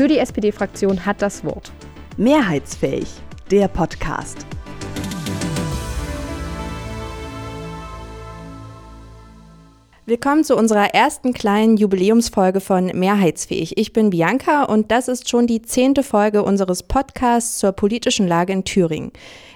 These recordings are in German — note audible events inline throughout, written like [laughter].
Für die SPD-Fraktion hat das Wort. Mehrheitsfähig, der Podcast. Willkommen zu unserer ersten kleinen Jubiläumsfolge von Mehrheitsfähig. Ich bin Bianca und das ist schon die zehnte Folge unseres Podcasts zur politischen Lage in Thüringen.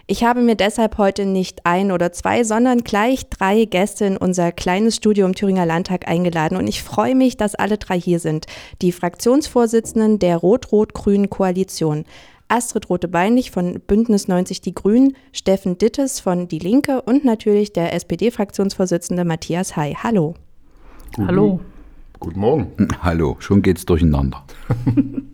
Ich habe mir deshalb heute nicht ein oder zwei, sondern gleich drei Gäste in unser kleines Studio im Thüringer Landtag eingeladen und ich freue mich, dass alle drei hier sind. Die Fraktionsvorsitzenden der Rot-Rot-Grünen Koalition. Astrid Rote-Beinlich von Bündnis 90 Die Grünen, Steffen Dittes von Die Linke und natürlich der SPD-Fraktionsvorsitzende Matthias Hay. Hallo. Guten, Hallo. Guten Morgen. [laughs] Hallo, schon geht's durcheinander. [laughs]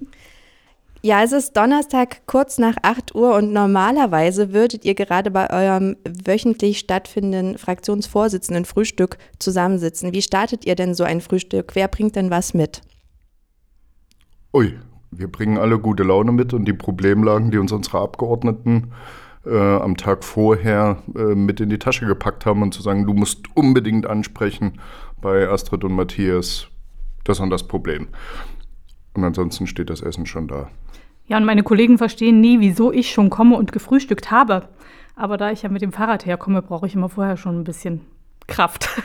Ja, es ist Donnerstag kurz nach 8 Uhr und normalerweise würdet ihr gerade bei eurem wöchentlich stattfindenden Fraktionsvorsitzenden Frühstück zusammensitzen. Wie startet ihr denn so ein Frühstück? Wer bringt denn was mit? Ui, wir bringen alle gute Laune mit und die Problemlagen, die uns unsere Abgeordneten äh, am Tag vorher äh, mit in die Tasche gepackt haben und zu sagen, du musst unbedingt ansprechen bei Astrid und Matthias das und das Problem. Und ansonsten steht das Essen schon da. Ja, und meine Kollegen verstehen nie, wieso ich schon komme und gefrühstückt habe. Aber da ich ja mit dem Fahrrad herkomme, brauche ich immer vorher schon ein bisschen Kraft. [laughs]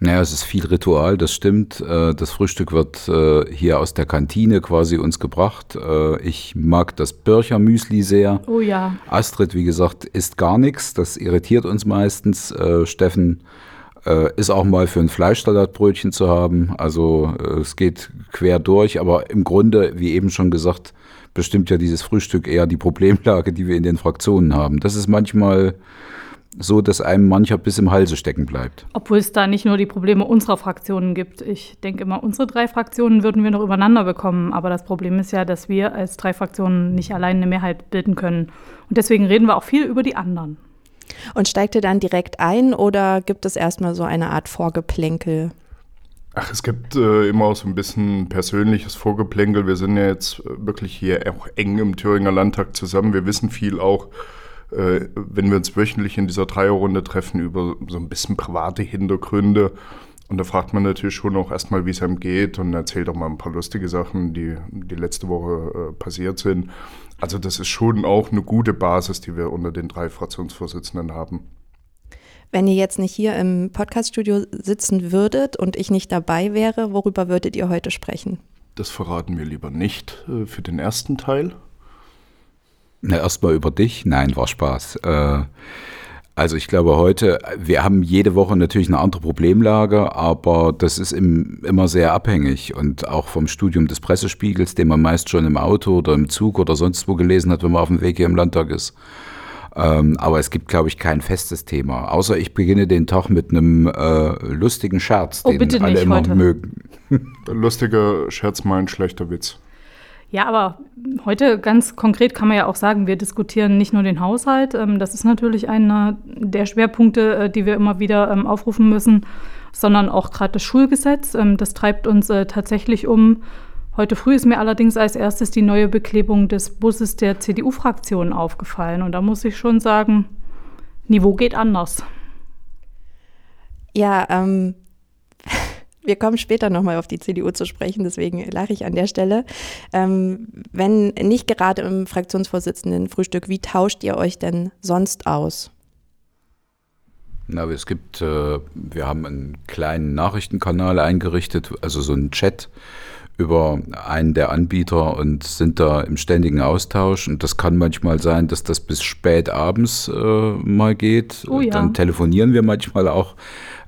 Naja, es ist viel Ritual, das stimmt. Äh, Das Frühstück wird äh, hier aus der Kantine quasi uns gebracht. Äh, Ich mag das Bircher-Müsli sehr. Oh ja. Astrid, wie gesagt, isst gar nichts. Das irritiert uns meistens. Steffen äh, ist auch mal für ein Fleischsalatbrötchen zu haben. Also äh, es geht quer durch. Aber im Grunde, wie eben schon gesagt, bestimmt ja dieses Frühstück eher die Problemlage, die wir in den Fraktionen haben. Das ist manchmal so, dass einem mancher bis im Halse stecken bleibt. Obwohl es da nicht nur die Probleme unserer Fraktionen gibt. Ich denke immer, unsere drei Fraktionen würden wir noch übereinander bekommen. Aber das Problem ist ja, dass wir als drei Fraktionen nicht allein eine Mehrheit bilden können. Und deswegen reden wir auch viel über die anderen. Und steigt ihr dann direkt ein oder gibt es erstmal so eine Art Vorgeplänkel? Ach, es gibt äh, immer auch so ein bisschen persönliches Vorgeplänkel. Wir sind ja jetzt äh, wirklich hier auch eng im Thüringer Landtag zusammen. Wir wissen viel auch, äh, wenn wir uns wöchentlich in dieser Dreierrunde treffen, über so ein bisschen private Hintergründe. Und da fragt man natürlich schon auch erstmal, wie es einem geht und erzählt auch mal ein paar lustige Sachen, die, die letzte Woche äh, passiert sind. Also das ist schon auch eine gute Basis, die wir unter den drei Fraktionsvorsitzenden haben. Wenn ihr jetzt nicht hier im Podcaststudio sitzen würdet und ich nicht dabei wäre, worüber würdet ihr heute sprechen? Das verraten wir lieber nicht äh, für den ersten Teil. Na, erstmal über dich. Nein, war Spaß. Äh, also ich glaube heute, wir haben jede Woche natürlich eine andere Problemlage, aber das ist im, immer sehr abhängig und auch vom Studium des Pressespiegels, den man meist schon im Auto oder im Zug oder sonst wo gelesen hat, wenn man auf dem Weg hier im Landtag ist. Ähm, aber es gibt, glaube ich, kein festes Thema. Außer ich beginne den Tag mit einem äh, lustigen Scherz, Oh, den bitte alle nicht immer heute. mögen. Lustiger Scherz, mal ein schlechter Witz. Ja, aber heute ganz konkret kann man ja auch sagen, wir diskutieren nicht nur den Haushalt. Ähm, das ist natürlich einer der Schwerpunkte, äh, die wir immer wieder ähm, aufrufen müssen, sondern auch gerade das Schulgesetz. Ähm, das treibt uns äh, tatsächlich um. Heute früh ist mir allerdings als erstes die neue Beklebung des Busses der CDU-Fraktion aufgefallen. Und da muss ich schon sagen, Niveau geht anders. Ja, ähm, wir kommen später nochmal auf die CDU zu sprechen, deswegen lache ich an der Stelle. Ähm, wenn nicht gerade im Fraktionsvorsitzenden Frühstück, wie tauscht ihr euch denn sonst aus? Na, es gibt, äh, wir haben einen kleinen Nachrichtenkanal eingerichtet, also so einen Chat über einen der Anbieter und sind da im ständigen Austausch. Und das kann manchmal sein, dass das bis spät abends äh, mal geht. Oh ja. Dann telefonieren wir manchmal auch,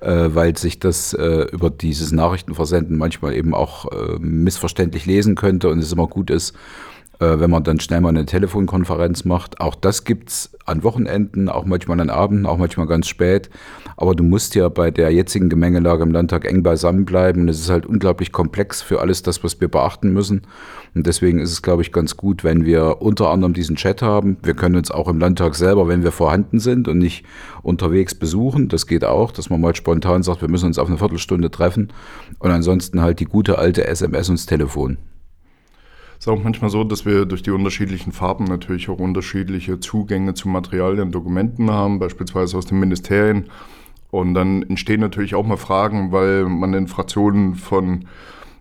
weil sich das äh, über dieses Nachrichtenversenden manchmal eben auch äh, missverständlich lesen könnte und es immer gut ist, äh, wenn man dann schnell mal eine Telefonkonferenz macht. Auch das gibt's an Wochenenden, auch manchmal an Abenden, auch manchmal ganz spät. Aber du musst ja bei der jetzigen Gemengelage im Landtag eng beisammen bleiben. Und es ist halt unglaublich komplex für alles das, was wir beachten müssen. Und deswegen ist es, glaube ich, ganz gut, wenn wir unter anderem diesen Chat haben. Wir können uns auch im Landtag selber, wenn wir vorhanden sind und nicht unterwegs besuchen. Das geht auch, dass man mal spontan sagt, wir müssen uns auf eine Viertelstunde treffen. Und ansonsten halt die gute alte SMS und das Telefon. Es ist auch manchmal so, dass wir durch die unterschiedlichen Farben natürlich auch unterschiedliche Zugänge zu Materialien und Dokumenten haben, beispielsweise aus den Ministerien. Und dann entstehen natürlich auch mal Fragen, weil man in Fraktionen von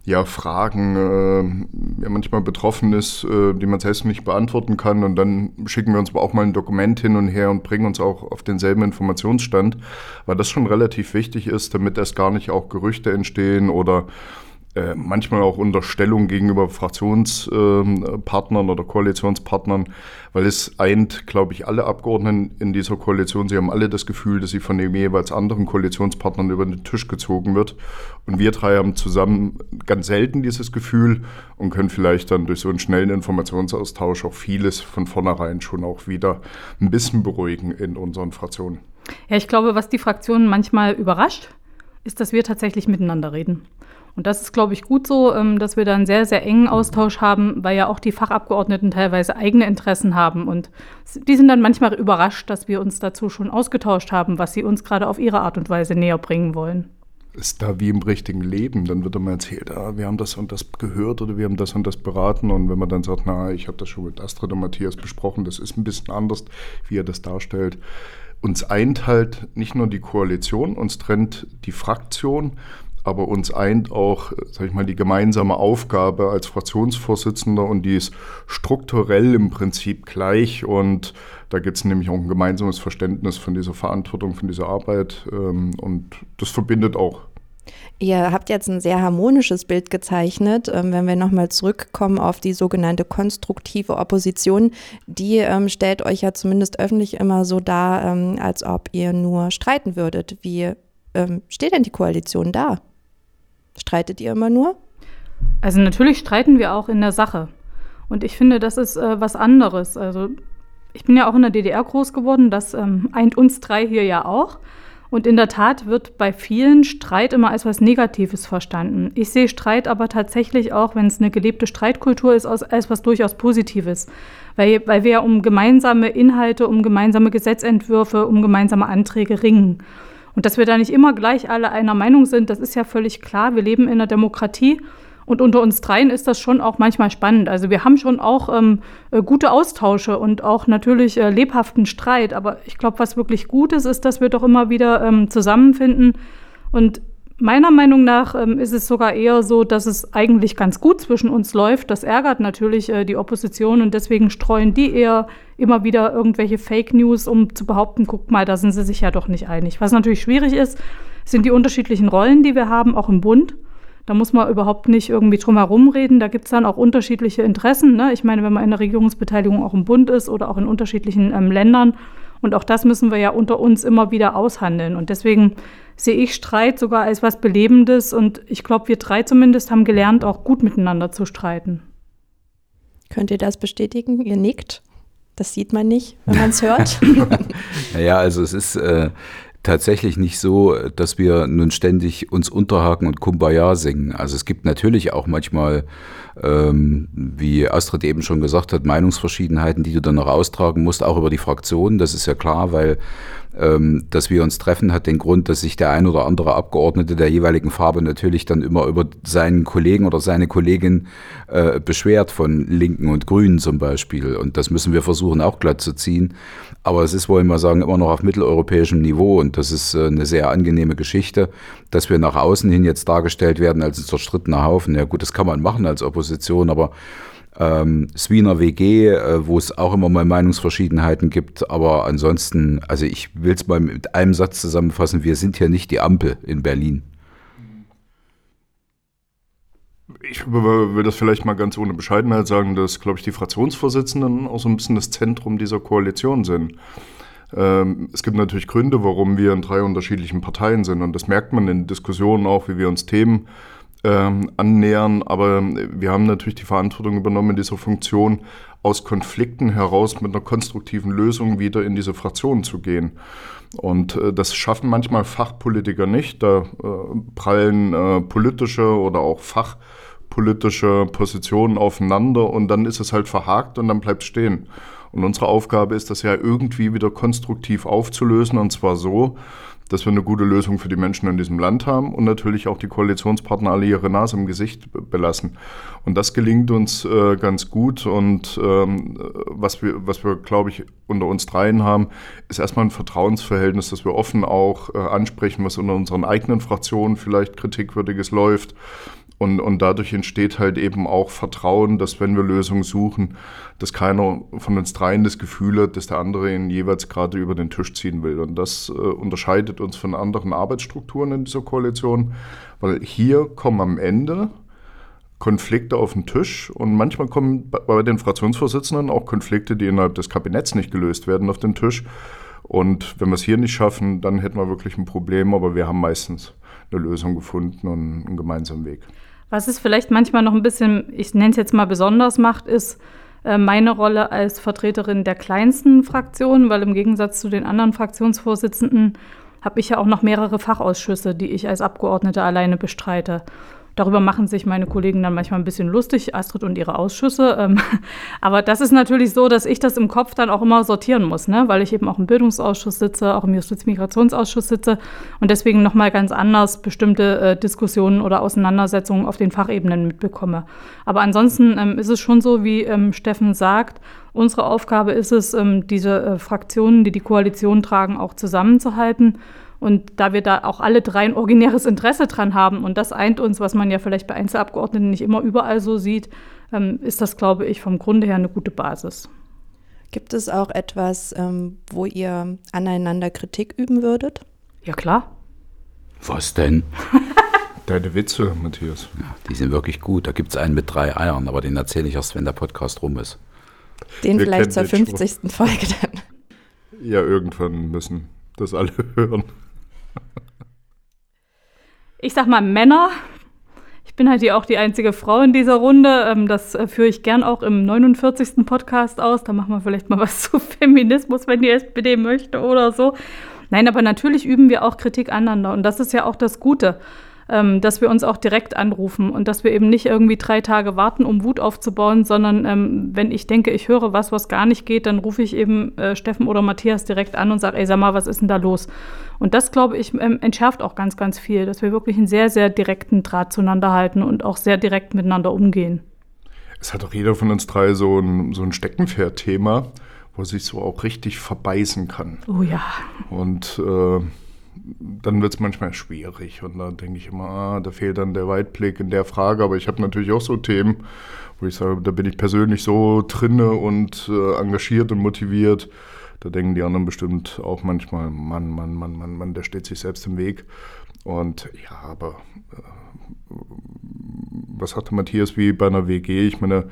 ja, Fragen äh, ja, manchmal betroffen ist, äh, die man selbst nicht beantworten kann. Und dann schicken wir uns auch mal ein Dokument hin und her und bringen uns auch auf denselben Informationsstand, weil das schon relativ wichtig ist, damit erst gar nicht auch Gerüchte entstehen oder äh, manchmal auch Unterstellung gegenüber Fraktionspartnern äh, oder Koalitionspartnern, weil es eint, glaube ich, alle Abgeordneten in dieser Koalition. Sie haben alle das Gefühl, dass sie von den jeweils anderen Koalitionspartnern über den Tisch gezogen wird. Und wir drei haben zusammen ganz selten dieses Gefühl und können vielleicht dann durch so einen schnellen Informationsaustausch auch vieles von vornherein schon auch wieder ein bisschen beruhigen in unseren Fraktionen. Ja, ich glaube, was die Fraktionen manchmal überrascht, ist, dass wir tatsächlich miteinander reden. Und das ist, glaube ich, gut so, ähm, dass wir da einen sehr, sehr engen Austausch haben, weil ja auch die Fachabgeordneten teilweise eigene Interessen haben. Und die sind dann manchmal überrascht, dass wir uns dazu schon ausgetauscht haben, was sie uns gerade auf ihre Art und Weise näher bringen wollen. Ist da wie im richtigen Leben, dann wird immer erzählt, ah, wir haben das und das gehört oder wir haben das und das beraten. Und wenn man dann sagt, na, ich habe das schon mit Astrid und Matthias besprochen, das ist ein bisschen anders, wie er das darstellt. Uns eint halt nicht nur die Koalition, uns trennt die Fraktion, aber uns eint auch, sag ich mal, die gemeinsame Aufgabe als Fraktionsvorsitzender und die ist strukturell im Prinzip gleich und da gibt es nämlich auch ein gemeinsames Verständnis von dieser Verantwortung, von dieser Arbeit ähm, und das verbindet auch. Ihr habt jetzt ein sehr harmonisches Bild gezeichnet. Ähm, wenn wir nochmal zurückkommen auf die sogenannte konstruktive Opposition, die ähm, stellt euch ja zumindest öffentlich immer so dar, ähm, als ob ihr nur streiten würdet. Wie steht denn die Koalition da? Streitet ihr immer nur? Also natürlich streiten wir auch in der Sache. Und ich finde, das ist äh, was anderes. Also ich bin ja auch in der DDR groß geworden, das ähm, eint uns drei hier ja auch. Und in der Tat wird bei vielen Streit immer als was Negatives verstanden. Ich sehe Streit aber tatsächlich auch, wenn es eine gelebte Streitkultur ist, als was durchaus Positives. Weil, weil wir ja um gemeinsame Inhalte, um gemeinsame Gesetzentwürfe, um gemeinsame Anträge ringen. Und dass wir da nicht immer gleich alle einer Meinung sind, das ist ja völlig klar. Wir leben in einer Demokratie und unter uns dreien ist das schon auch manchmal spannend. Also wir haben schon auch ähm, äh, gute Austausche und auch natürlich äh, lebhaften Streit. Aber ich glaube, was wirklich gut ist, ist, dass wir doch immer wieder ähm, zusammenfinden und Meiner Meinung nach ähm, ist es sogar eher so, dass es eigentlich ganz gut zwischen uns läuft. Das ärgert natürlich äh, die Opposition und deswegen streuen die eher immer wieder irgendwelche Fake News, um zu behaupten, guck mal, da sind sie sich ja doch nicht einig. Was natürlich schwierig ist, sind die unterschiedlichen Rollen, die wir haben, auch im Bund. Da muss man überhaupt nicht irgendwie drum herum reden. Da gibt es dann auch unterschiedliche Interessen. Ne? Ich meine, wenn man in der Regierungsbeteiligung auch im Bund ist oder auch in unterschiedlichen ähm, Ländern. Und auch das müssen wir ja unter uns immer wieder aushandeln. Und deswegen sehe ich Streit sogar als was Belebendes und ich glaube, wir drei zumindest haben gelernt, auch gut miteinander zu streiten. Könnt ihr das bestätigen? Ihr nickt. Das sieht man nicht, wenn man es hört. [laughs] naja, also es ist äh, tatsächlich nicht so, dass wir nun ständig uns unterhaken und Kumbaya singen. Also es gibt natürlich auch manchmal, ähm, wie Astrid eben schon gesagt hat, Meinungsverschiedenheiten, die du dann noch austragen musst, auch über die Fraktion. Das ist ja klar, weil dass wir uns treffen, hat den Grund, dass sich der ein oder andere Abgeordnete der jeweiligen Farbe natürlich dann immer über seinen Kollegen oder seine Kollegin äh, beschwert, von Linken und Grünen zum Beispiel. Und das müssen wir versuchen auch glatt zu ziehen. Aber es ist, wollen wir sagen, immer noch auf mitteleuropäischem Niveau. Und das ist äh, eine sehr angenehme Geschichte, dass wir nach außen hin jetzt dargestellt werden als ein zerstrittener Haufen. Ja gut, das kann man machen als Opposition, aber ähm, Swiner WG, äh, wo es auch immer mal Meinungsverschiedenheiten gibt. Aber ansonsten, also ich will es mal mit einem Satz zusammenfassen, wir sind hier nicht die Ampel in Berlin. Ich will das vielleicht mal ganz ohne Bescheidenheit sagen, dass, glaube ich, die Fraktionsvorsitzenden auch so ein bisschen das Zentrum dieser Koalition sind. Ähm, es gibt natürlich Gründe, warum wir in drei unterschiedlichen Parteien sind. Und das merkt man in Diskussionen auch, wie wir uns Themen ähm, annähern. Aber wir haben natürlich die Verantwortung übernommen in dieser Funktion, aus Konflikten heraus mit einer konstruktiven Lösung wieder in diese Fraktion zu gehen. Und äh, das schaffen manchmal Fachpolitiker nicht. Da äh, prallen äh, politische oder auch fachpolitische Positionen aufeinander und dann ist es halt verhakt und dann bleibt es stehen. Und unsere Aufgabe ist, das ja irgendwie wieder konstruktiv aufzulösen und zwar so, dass wir eine gute Lösung für die Menschen in diesem Land haben und natürlich auch die Koalitionspartner alle ihre Nase im Gesicht belassen. Und das gelingt uns äh, ganz gut. Und ähm, was wir, was wir, glaube ich, unter uns dreien haben, ist erstmal ein Vertrauensverhältnis, dass wir offen auch äh, ansprechen, was unter unseren eigenen Fraktionen vielleicht kritikwürdiges läuft Und, und dadurch entsteht halt eben auch Vertrauen, dass wenn wir Lösungen suchen, dass keiner von uns dreien das Gefühl hat, dass der andere ihn jeweils gerade über den Tisch ziehen will. Und das äh, unterscheidet uns von anderen Arbeitsstrukturen in dieser Koalition, weil hier kommen am Ende Konflikte auf den Tisch und manchmal kommen bei den Fraktionsvorsitzenden auch Konflikte, die innerhalb des Kabinetts nicht gelöst werden, auf den Tisch. Und wenn wir es hier nicht schaffen, dann hätten wir wirklich ein Problem, aber wir haben meistens eine Lösung gefunden und einen gemeinsamen Weg. Was es vielleicht manchmal noch ein bisschen, ich nenne es jetzt mal besonders macht, ist äh, meine Rolle als Vertreterin der kleinsten Fraktion, weil im Gegensatz zu den anderen Fraktionsvorsitzenden habe ich ja auch noch mehrere Fachausschüsse, die ich als Abgeordnete alleine bestreite. Darüber machen sich meine Kollegen dann manchmal ein bisschen lustig, Astrid und ihre Ausschüsse. Ähm, [laughs] aber das ist natürlich so, dass ich das im Kopf dann auch immer sortieren muss, ne? weil ich eben auch im Bildungsausschuss sitze, auch im Justizmigrationsausschuss sitze und deswegen nochmal ganz anders bestimmte äh, Diskussionen oder Auseinandersetzungen auf den Fachebenen mitbekomme. Aber ansonsten ähm, ist es schon so, wie ähm, Steffen sagt, unsere Aufgabe ist es, ähm, diese äh, Fraktionen, die die Koalition tragen, auch zusammenzuhalten und da wir da auch alle drei ein originäres Interesse dran haben und das eint uns, was man ja vielleicht bei Einzelabgeordneten nicht immer überall so sieht, ähm, ist das, glaube ich, vom Grunde her eine gute Basis. Gibt es auch etwas, ähm, wo ihr aneinander Kritik üben würdet? Ja, klar. Was denn? [laughs] Deine Witze, Matthias. Ja, die sind wirklich gut. Da gibt es einen mit drei Eiern, aber den erzähle ich erst, wenn der Podcast rum ist. Den Wir vielleicht zur 50. Folge dann. Ja, irgendwann müssen das alle [laughs] hören. Ich sag mal Männer. Ich bin halt hier auch die einzige Frau in dieser Runde. Ähm, das äh, führe ich gern auch im 49. Podcast aus. Da machen wir vielleicht mal [laughs] was zu Feminismus, wenn die SPD möchte oder so. Nein, aber natürlich üben wir auch Kritik aneinander. Und das ist ja auch das Gute ähm, dass wir uns auch direkt anrufen und dass wir eben nicht irgendwie drei Tage warten, um Wut aufzubauen, sondern ähm, wenn ich denke, ich höre was, was gar nicht geht, dann rufe ich eben äh, Steffen oder Matthias direkt an und sage, ey, sag mal, was ist denn da los? Und das, glaube ich, ähm, entschärft auch ganz, ganz viel, dass wir wirklich einen sehr, sehr direkten Draht zueinander halten und auch sehr direkt miteinander umgehen. Es hat doch jeder von uns drei so ein, so ein Steckenpferd-Thema, wo sich so auch richtig verbeißen kann. Oh ja. Und äh, dann wird es manchmal schwierig und da denke ich immer, ah, da fehlt dann der Weitblick in der Frage. Aber ich habe natürlich auch so Themen, wo ich sage, da bin ich persönlich so drinne und äh, engagiert und motiviert. Da denken die anderen bestimmt auch manchmal, Mann, Mann, Mann, Mann, Mann, der steht sich selbst im Weg. Und ja, aber äh, was sagte Matthias wie bei einer WG? Ich meine,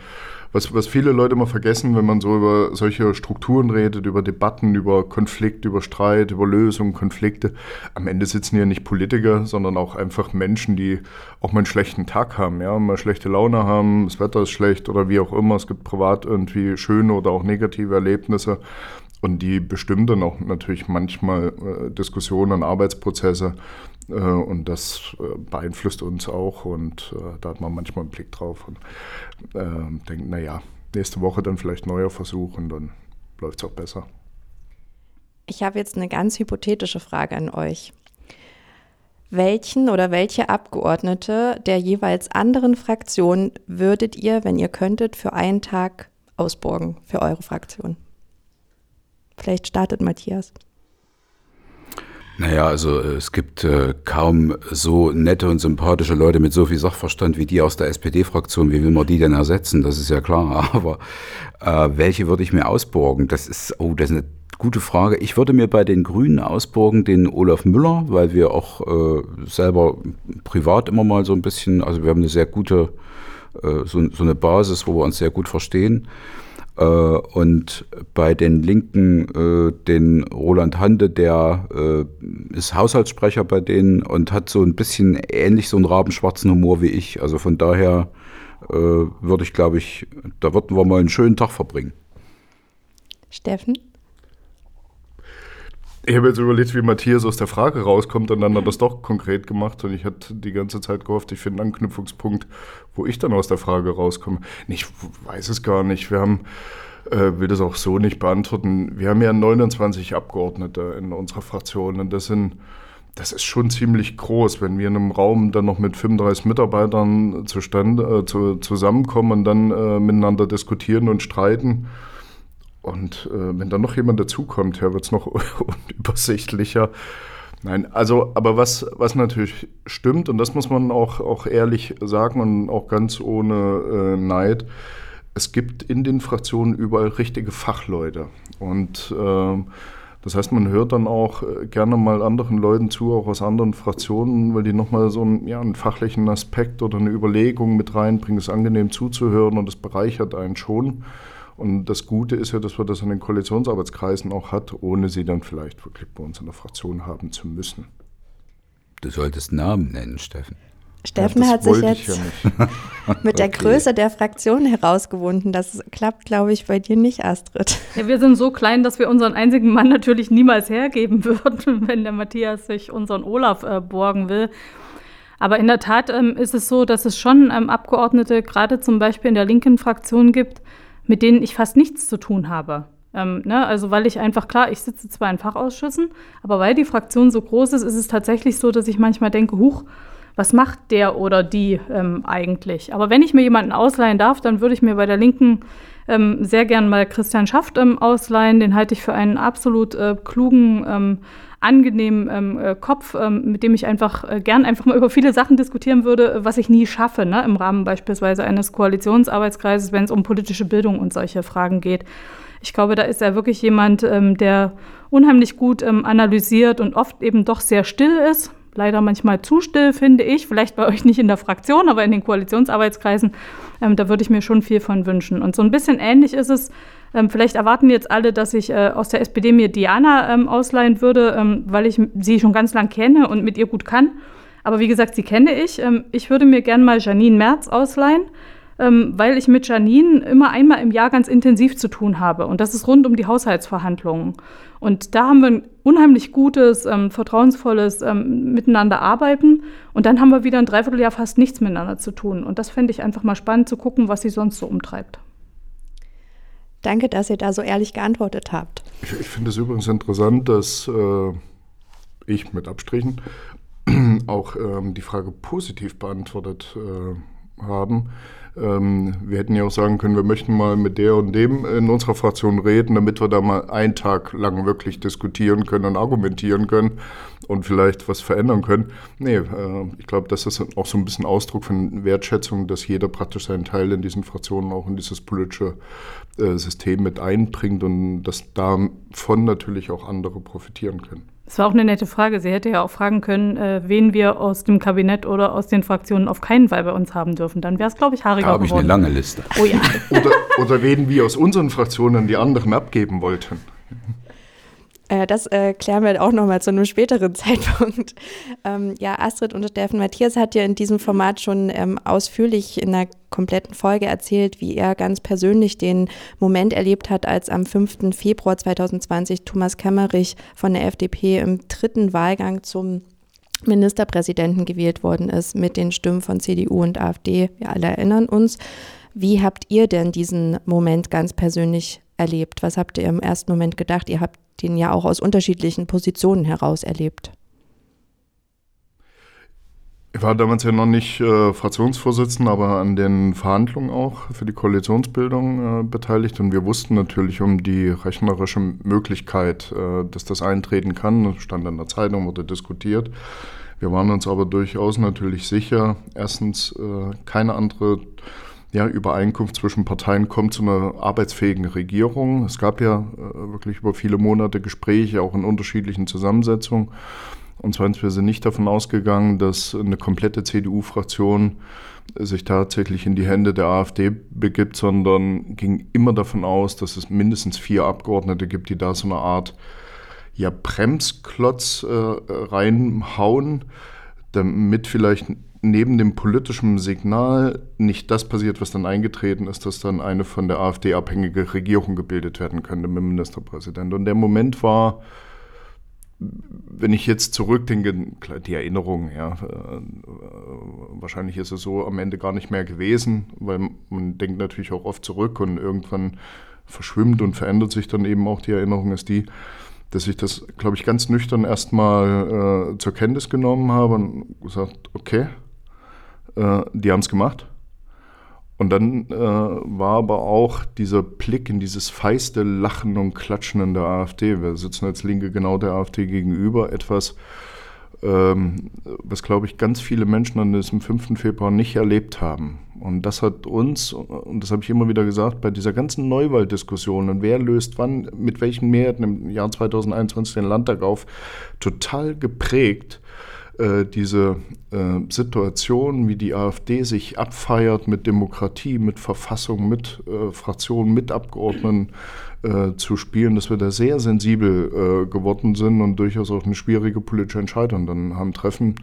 was, was viele Leute immer vergessen, wenn man so über solche Strukturen redet, über Debatten, über Konflikt, über Streit, über Lösungen, Konflikte. Am Ende sitzen ja nicht Politiker, sondern auch einfach Menschen, die auch mal einen schlechten Tag haben, ja, mal schlechte Laune haben, das Wetter ist schlecht oder wie auch immer. Es gibt privat irgendwie schöne oder auch negative Erlebnisse. Und die bestimmen dann auch natürlich manchmal äh, Diskussionen, Arbeitsprozesse. Äh, und das äh, beeinflusst uns auch. Und äh, da hat man manchmal einen Blick drauf und äh, denkt, naja, nächste Woche dann vielleicht neuer Versuch und dann läuft es auch besser. Ich habe jetzt eine ganz hypothetische Frage an euch. Welchen oder welche Abgeordnete der jeweils anderen Fraktion würdet ihr, wenn ihr könntet, für einen Tag ausborgen für eure Fraktion? Vielleicht startet Matthias. Naja, also äh, es gibt äh, kaum so nette und sympathische Leute mit so viel Sachverstand wie die aus der SPD-Fraktion. Wie will man die denn ersetzen? Das ist ja klar. [laughs] Aber äh, welche würde ich mir ausborgen? Das ist, oh, das ist eine gute Frage. Ich würde mir bei den Grünen ausborgen den Olaf Müller, weil wir auch äh, selber privat immer mal so ein bisschen, also wir haben eine sehr gute, äh, so, so eine Basis, wo wir uns sehr gut verstehen. Äh, und bei den Linken äh, den Roland Hande, der äh, ist Haushaltssprecher bei denen und hat so ein bisschen ähnlich so einen rabenschwarzen Humor wie ich. Also von daher würde ich, glaube ich, da würden wir mal einen schönen Tag verbringen. Steffen? Ich habe jetzt überlegt, wie Matthias aus der Frage rauskommt und dann hat er das doch konkret gemacht und ich hatte die ganze Zeit gehofft, ich finde einen Anknüpfungspunkt, wo ich dann aus der Frage rauskomme. Ich weiß es gar nicht. Wir haben, äh, will das auch so nicht beantworten. Wir haben ja 29 Abgeordnete in unserer Fraktion und das sind das ist schon ziemlich groß, wenn wir in einem Raum dann noch mit 35 Mitarbeitern zustande, äh, zu, zusammenkommen und dann äh, miteinander diskutieren und streiten. Und äh, wenn dann noch jemand dazukommt, ja, wird es noch [laughs] unübersichtlicher. Nein, also, aber was, was natürlich stimmt, und das muss man auch, auch ehrlich sagen und auch ganz ohne äh, Neid, es gibt in den Fraktionen überall richtige Fachleute. Und äh, das heißt, man hört dann auch äh, gerne mal anderen Leuten zu, auch aus anderen Fraktionen, weil die nochmal so einen, ja, einen fachlichen Aspekt oder eine Überlegung mit reinbringen. Es ist angenehm zuzuhören und es bereichert einen schon. Und das Gute ist ja, dass wir das in den Koalitionsarbeitskreisen auch hat, ohne sie dann vielleicht wirklich bei uns in der Fraktion haben zu müssen. Du solltest Namen nennen, Steffen. Steffen Ja, hat sich jetzt ja [laughs] mit der Okay. Größe der Fraktion herausgewunden. Das klappt, glaube ich, bei dir nicht, Astrid. Ja, wir sind so klein, dass wir unseren einzigen Mann natürlich niemals hergeben [laughs] würden, wenn der Matthias sich unseren Olaf äh, borgen will. Aber in der Tat ähm, ist es so, dass es schon ähm, Abgeordnete, gerade zum Beispiel in der linken Fraktion gibt, mit denen ich fast nichts zu tun habe. Ähm, ne? Also weil ich einfach, klar, ich sitze zwar in Fachausschüssen, aber weil die Fraktion so groß ist, ist es tatsächlich so, dass ich manchmal denke, huch, was macht der oder die ähm, eigentlich? Aber wenn ich mir jemanden ausleihen darf, dann würde ich mir bei der Linken ähm, sehr gern mal Christian Schaft ähm, ausleihen. Den halte ich für einen absolut äh, klugen, ähm, angenehmen ähm, äh, Kopf, ähm, mit dem ich einfach äh, gern einfach mal über viele Sachen diskutieren würde, was ich nie schaffe, ne? im Rahmen beispielsweise eines Koalitionsarbeitskreises, wenn es um politische Bildung und solche Fragen geht. Ich glaube, da ist er wirklich jemand, ähm, der unheimlich gut analysiert und oft eben doch sehr still ist. Leider manchmal zu still, finde ich. Vielleicht bei euch nicht in der Fraktion, aber in den Koalitionsarbeitskreisen. Ähm, da würde ich mir schon viel von wünschen. Und so ein bisschen ähnlich ist es. Ähm, vielleicht erwarten jetzt alle, dass ich äh, aus der SPD mir Diana ähm, ausleihen würde, ähm, weil ich sie schon ganz lang kenne und mit ihr gut kann. Aber wie gesagt, sie kenne ich. Ähm, ich würde mir gern mal Janine Merz ausleihen ähm, weil ich mit Janine immer einmal im Jahr ganz intensiv zu tun habe. Und das ist rund um die Haushaltsverhandlungen. Und da haben wir ein unheimlich gutes, ähm, vertrauensvolles ähm, Miteinander arbeiten. Und dann haben wir wieder ein Dreivierteljahr fast nichts miteinander zu tun. Und das fände ich einfach mal spannend zu gucken, was sie sonst so umtreibt. Danke, dass ihr da so ehrlich geantwortet habt. Ich, ich finde es übrigens interessant, dass äh, ich mit Abstrichen [clears throat] auch ähm, die Frage positiv beantwortet äh, haben. Ähm, wir hätten ja auch sagen können, wir möchten mal mit der und dem in unserer Fraktion reden, damit wir da mal einen Tag lang wirklich diskutieren können und argumentieren können und vielleicht was verändern können. Nee, äh, ich glaube, das ist auch so ein bisschen Ausdruck von Wertschätzung, dass jeder praktisch seinen Teil in diesen Fraktionen auch in dieses politische äh, System mit einbringt und dass davon natürlich auch andere profitieren können. Das war auch eine nette Frage. Sie hätte ja auch fragen können, äh, wen wir aus dem Kabinett oder aus den Fraktionen auf keinen Fall bei uns haben dürfen. Dann wäre es, glaube ich, Da haariger habe ich eine geworden. lange Liste. Oh ja. Oder, oder wen wir aus unseren Fraktionen die anderen abgeben wollten. Äh, das äh, klären wir auch nochmal zu einem späteren [laughs] Zeitpunkt. Ähm, ja, Astrid und Steffen Matthias hat ja in diesem Format schon ähm, ausführlich in einer kompletten Folge erzählt, wie er ganz persönlich den Moment erlebt hat, als am 5. Februar 2020 Thomas Kemmerich von der FDP im dritten Wahlgang zum Ministerpräsidenten gewählt worden ist mit den Stimmen von CDU und AfD. Wir alle erinnern uns. Wie habt ihr denn diesen Moment ganz persönlich erlebt? Was habt ihr im ersten Moment gedacht? Ihr habt den ja auch aus unterschiedlichen Positionen heraus erlebt. Ich war damals ja noch nicht äh, Fraktionsvorsitzender, aber an den Verhandlungen auch für die Koalitionsbildung äh, beteiligt. Und wir wussten natürlich um die rechnerische Möglichkeit, äh, dass das eintreten kann. Das stand in der Zeitung, wurde diskutiert. Wir waren uns aber durchaus natürlich sicher, erstens äh, keine andere ja, Übereinkunft zwischen Parteien kommt zu einer arbeitsfähigen Regierung. Es gab ja äh, wirklich über viele Monate Gespräche, auch in unterschiedlichen Zusammensetzungen. Und zweitens, wir sind nicht davon ausgegangen, dass eine komplette CDU-Fraktion sich tatsächlich in die Hände der AfD begibt, sondern ging immer davon aus, dass es mindestens vier Abgeordnete gibt, die da so eine Art ja, Bremsklotz äh, reinhauen, damit vielleicht neben dem politischen Signal nicht das passiert, was dann eingetreten ist, dass dann eine von der AfD abhängige Regierung gebildet werden könnte mit dem Ministerpräsident. Und der Moment war, wenn ich jetzt zurückdenke, die Erinnerung, ja, äh, wahrscheinlich ist es so am Ende gar nicht mehr gewesen, weil man denkt natürlich auch oft zurück und irgendwann verschwimmt und verändert sich dann eben auch die Erinnerung, ist die, dass ich das, glaube ich, ganz nüchtern erstmal äh, zur Kenntnis genommen habe und gesagt, okay, äh, die haben es gemacht. Und dann äh, war aber auch dieser Blick in dieses feiste Lachen und Klatschen in der AfD. Wir sitzen als Linke genau der AfD gegenüber. Etwas, ähm, was, glaube ich, ganz viele Menschen an diesem 5. Februar nicht erlebt haben. Und das hat uns, und das habe ich immer wieder gesagt, bei dieser ganzen Neuwahldiskussion und wer löst wann, mit welchen Mehrheiten im Jahr 2021 den Landtag auf, total geprägt äh, diese äh, Situation, wie die AfD sich abfeiert mit Demokratie, mit Verfassung, mit äh, Fraktionen, mit Abgeordneten äh, zu spielen, dass wir da sehr sensibel äh, geworden sind und durchaus auch eine schwierige politische Entscheidung dann haben treffen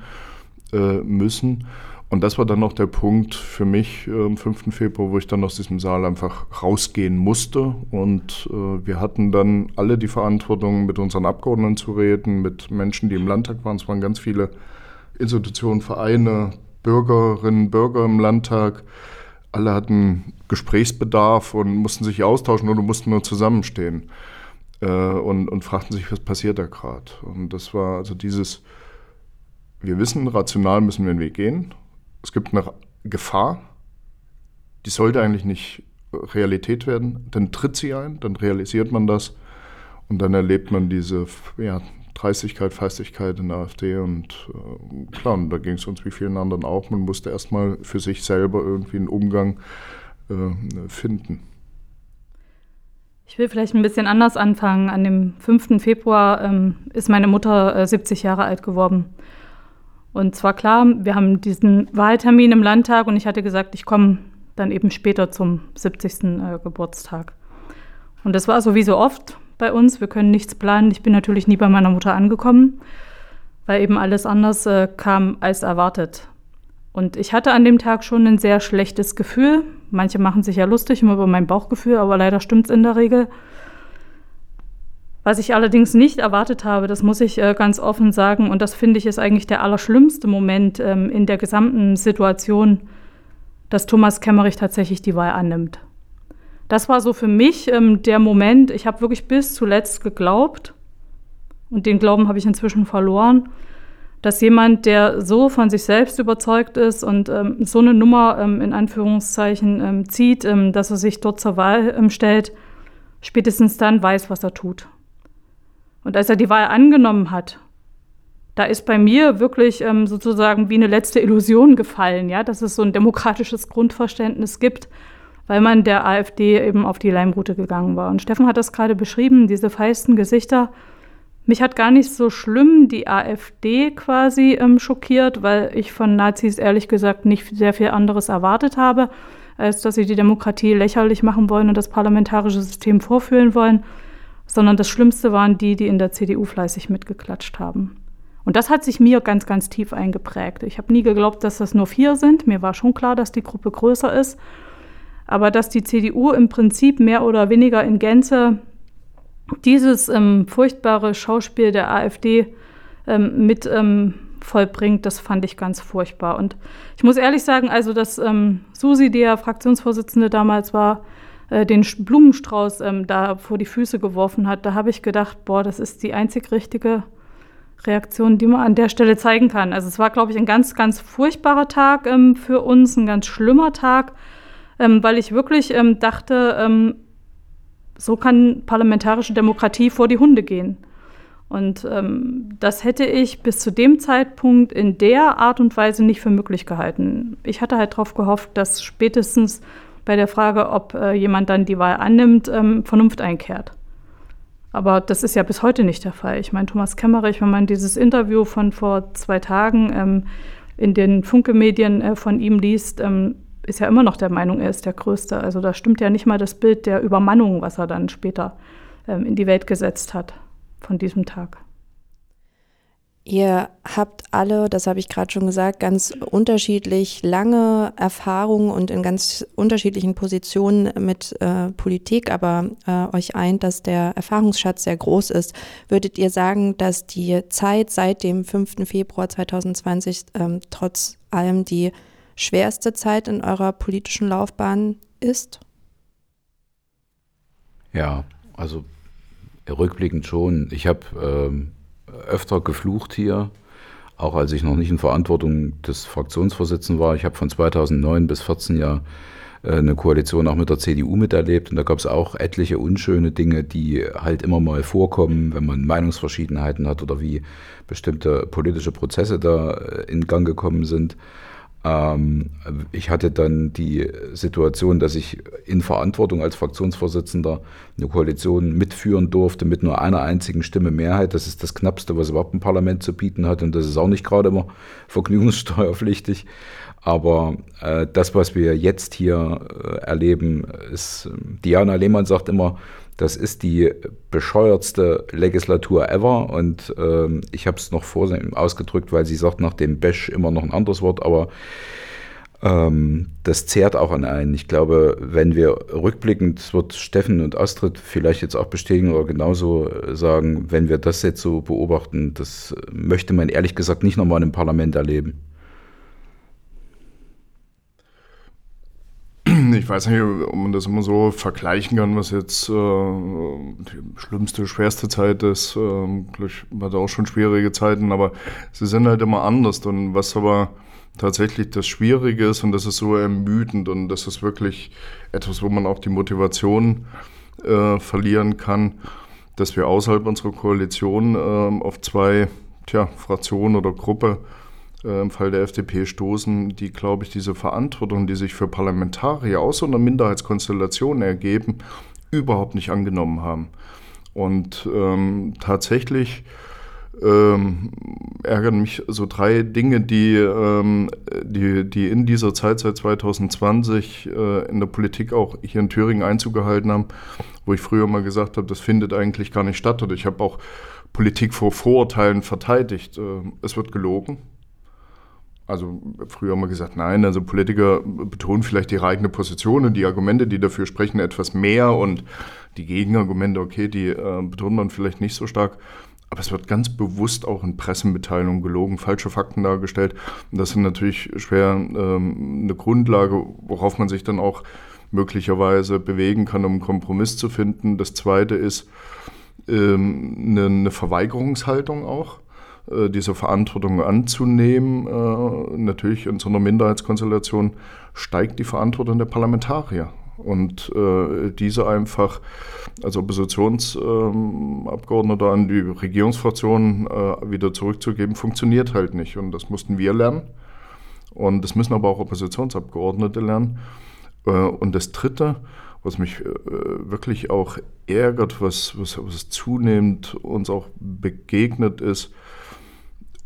äh, müssen. Und das war dann noch der Punkt für mich äh, am 5. Februar, wo ich dann aus diesem Saal einfach rausgehen musste. Und äh, wir hatten dann alle die Verantwortung, mit unseren Abgeordneten zu reden, mit Menschen, die im Landtag waren. Es waren ganz viele Institutionen, Vereine, Bürgerinnen, Bürger im Landtag. Alle hatten Gesprächsbedarf und mussten sich austauschen oder mussten nur zusammenstehen äh, und, und fragten sich, was passiert da gerade. Und das war also dieses, wir wissen, rational müssen wir den Weg gehen es gibt eine Gefahr, die sollte eigentlich nicht Realität werden. Dann tritt sie ein, dann realisiert man das und dann erlebt man diese ja, Dreistigkeit, Feistigkeit in der AfD und äh, klar, und da ging es uns wie vielen anderen auch. Man musste erstmal für sich selber irgendwie einen Umgang äh, finden. Ich will vielleicht ein bisschen anders anfangen. An dem 5. Februar ähm, ist meine Mutter äh, 70 Jahre alt geworden. Und zwar klar, wir haben diesen Wahltermin im Landtag und ich hatte gesagt, ich komme dann eben später zum 70. Äh, Geburtstag. Und das war so wie so oft bei uns. Wir können nichts planen. Ich bin natürlich nie bei meiner Mutter angekommen, weil eben alles anders äh, kam als erwartet. Und ich hatte an dem Tag schon ein sehr schlechtes Gefühl. Manche machen sich ja lustig immer über mein Bauchgefühl, aber leider stimmt es in der Regel. Was ich allerdings nicht erwartet habe, das muss ich äh, ganz offen sagen, und das finde ich ist eigentlich der allerschlimmste Moment ähm, in der gesamten Situation, dass Thomas Kemmerich tatsächlich die Wahl annimmt. Das war so für mich ähm, der Moment, ich habe wirklich bis zuletzt geglaubt, und den Glauben habe ich inzwischen verloren, dass jemand, der so von sich selbst überzeugt ist und ähm, so eine Nummer ähm, in Anführungszeichen ähm, zieht, ähm, dass er sich dort zur Wahl ähm, stellt, spätestens dann weiß, was er tut. Und als er die Wahl angenommen hat, da ist bei mir wirklich ähm, sozusagen wie eine letzte Illusion gefallen, ja, dass es so ein demokratisches Grundverständnis gibt, weil man der AfD eben auf die Leimroute gegangen war. Und Steffen hat das gerade beschrieben, diese feisten Gesichter. Mich hat gar nicht so schlimm die AfD quasi ähm, schockiert, weil ich von Nazis ehrlich gesagt nicht sehr viel anderes erwartet habe, als dass sie die Demokratie lächerlich machen wollen und das parlamentarische System vorführen wollen sondern das Schlimmste waren die, die in der CDU fleißig mitgeklatscht haben. Und das hat sich mir ganz, ganz tief eingeprägt. Ich habe nie geglaubt, dass das nur vier sind. Mir war schon klar, dass die Gruppe größer ist. Aber dass die CDU im Prinzip mehr oder weniger in Gänze dieses ähm, furchtbare Schauspiel der AfD ähm, mit ähm, vollbringt, das fand ich ganz furchtbar. Und ich muss ehrlich sagen, also dass ähm, Susi, der Fraktionsvorsitzende damals war, äh, den Blumenstrauß ähm, da vor die Füße geworfen hat, da habe ich gedacht, boah, das ist die einzig richtige Reaktion, die man an der Stelle zeigen kann. Also es war, glaube ich, ein ganz, ganz furchtbarer Tag ähm, für uns, ein ganz schlimmer Tag, ähm, weil ich wirklich ähm, dachte, ähm, so kann parlamentarische Demokratie vor die Hunde gehen. Und ähm, das hätte ich bis zu dem Zeitpunkt in der Art und Weise nicht für möglich gehalten. Ich hatte halt darauf gehofft, dass spätestens bei der Frage, ob äh, jemand dann die Wahl annimmt, ähm, Vernunft einkehrt. Aber das ist ja bis heute nicht der Fall. Ich meine, Thomas Kemmerich, wenn man dieses Interview von vor zwei Tagen ähm, in den Funke-Medien äh, von ihm liest, ähm, ist ja immer noch der Meinung, er ist der Größte. Also da stimmt ja nicht mal das Bild der Übermannung, was er dann später ähm, in die Welt gesetzt hat von diesem Tag. Ihr habt alle, das habe ich gerade schon gesagt, ganz unterschiedlich lange Erfahrungen und in ganz unterschiedlichen Positionen mit äh, Politik, aber äh, euch eint, dass der Erfahrungsschatz sehr groß ist. Würdet ihr sagen, dass die Zeit seit dem 5. Februar 2020 ähm, trotz allem die schwerste Zeit in eurer politischen Laufbahn ist? Ja, also rückblickend schon. Ich habe ähm öfter geflucht hier, auch als ich noch nicht in Verantwortung des Fraktionsvorsitzenden war. Ich habe von 2009 bis 2014 ja äh, eine Koalition auch mit der CDU miterlebt und da gab es auch etliche unschöne Dinge, die halt immer mal vorkommen, wenn man Meinungsverschiedenheiten hat oder wie bestimmte politische Prozesse da äh, in Gang gekommen sind. Ähm, ich hatte dann die Situation, dass ich in Verantwortung als Fraktionsvorsitzender eine Koalition mitführen durfte mit nur einer einzigen Stimme Mehrheit. Das ist das Knappste, was überhaupt ein Parlament zu bieten hat und das ist auch nicht gerade immer [laughs] vergnügungssteuerpflichtig. Aber äh, das, was wir jetzt hier äh, erleben, ist, Diana Lehmann sagt immer, das ist die bescheuertste Legislatur ever und ähm, ich habe es noch vor ausgedrückt, weil sie sagt nach dem Bash immer noch ein anderes Wort, aber ähm, das zehrt auch an einen. Ich glaube, wenn wir rückblickend, wird Steffen und Astrid vielleicht jetzt auch bestätigen oder genauso sagen, wenn wir das jetzt so beobachten, das möchte man ehrlich gesagt nicht nochmal im Parlament erleben. Ich weiß nicht, ob man das immer so vergleichen kann, was jetzt äh, die schlimmste, schwerste Zeit ist. Ähm, ich hatte auch schon schwierige Zeiten, aber sie sind halt immer anders. Und was aber tatsächlich das Schwierige ist, und das ist so ermüdend und das ist wirklich etwas, wo man auch die Motivation äh, verlieren kann, dass wir außerhalb unserer Koalition äh, auf zwei tja, Fraktionen oder Gruppe äh, im Fall der FDP stoßen, die, glaube ich, diese Verantwortung, die sich für Parlamentarier aus so einer Minderheitskonstellation ergeben, überhaupt nicht angenommen haben. Und ähm, tatsächlich ähm, ärgern mich so drei Dinge, die, ähm, die, die in dieser Zeit seit 2020 äh, in der Politik auch hier in Thüringen Einzug gehalten haben, wo ich früher mal gesagt habe, das findet eigentlich gar nicht statt. Oder ich habe auch Politik vor Vorurteilen verteidigt. Äh, es wird gelogen. Also früher haben wir gesagt, nein, also Politiker betonen vielleicht ihre eigene Position und die Argumente, die dafür sprechen, etwas mehr und die Gegenargumente, okay, die äh, betont man vielleicht nicht so stark. Aber es wird ganz bewusst auch in Pressemitteilungen gelogen, falsche Fakten dargestellt. Und das ist natürlich schwer ähm, eine Grundlage, worauf man sich dann auch möglicherweise bewegen kann, um einen Kompromiss zu finden. Das Zweite ist ähm, eine, eine Verweigerungshaltung auch äh, diese Verantwortung anzunehmen. Äh, natürlich in so einer Minderheitskonstellation steigt die Verantwortung der Parlamentarier. Und äh, diese einfach als Oppositionsabgeordneter an die Regierungsfraktionen wieder zurückzugeben, funktioniert halt nicht. Und das mussten wir lernen. Und das müssen aber auch Oppositionsabgeordnete lernen. und das Dritte, was mich wirklich auch ärgert, was, was, was zunehmend uns auch begegnet ist,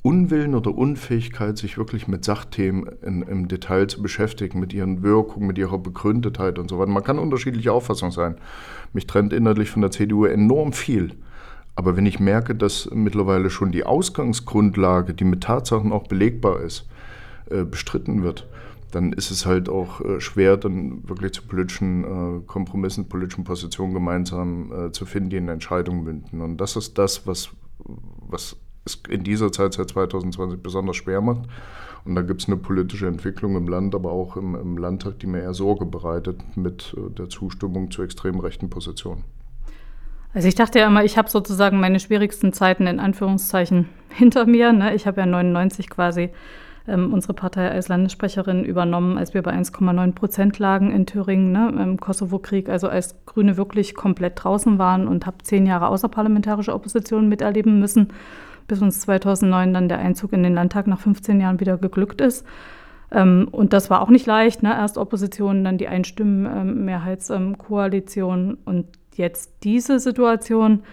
Unwillen oder Unfähigkeit, sich wirklich mit Sachthemen in, im Detail zu beschäftigen, mit ihren Wirkungen, mit ihrer Begründetheit und so weiter. Man kann unterschiedlicher Auffassung sein. Mich trennt inhaltlich von der CDU enorm viel. Aber wenn ich merke, dass mittlerweile schon die Ausgangsgrundlage, die mit Tatsachen auch belegbar ist, äh, bestritten wird, dann ist es halt auch äh, schwer, dann wirklich zu politischen äh, Kompromissen, politischen Positionen gemeinsam zu finden, die in Entscheidungen münden. Und das ist das, was, was es in dieser Zeit seit 2020 besonders schwer macht. Und da gibt es eine politische Entwicklung im Land, aber auch im, im Landtag, die mir eher Sorge bereitet mit äh, der Zustimmung zu extrem rechten Positionen. Also ich dachte ja immer, ich habe sozusagen meine schwierigsten Zeiten in Anführungszeichen [laughs] hinter mir. Ne? Ich habe ja 99 quasi ähm, unsere Partei als Landessprecherin übernommen, als wir bei 1,9 Prozent lagen in Thüringen ne, im Kosovo-Krieg, also als Grüne wirklich komplett draußen waren und habe zehn Jahre außerparlamentarische Opposition miterleben müssen bis uns 2009 dann der Einzug in den Landtag nach 15 Jahren wieder geglückt ist. Ähm, und das war auch nicht leicht. Ne? Erst Opposition, dann die Einstimmenmehrheitskoalition ähm, und jetzt diese Situation.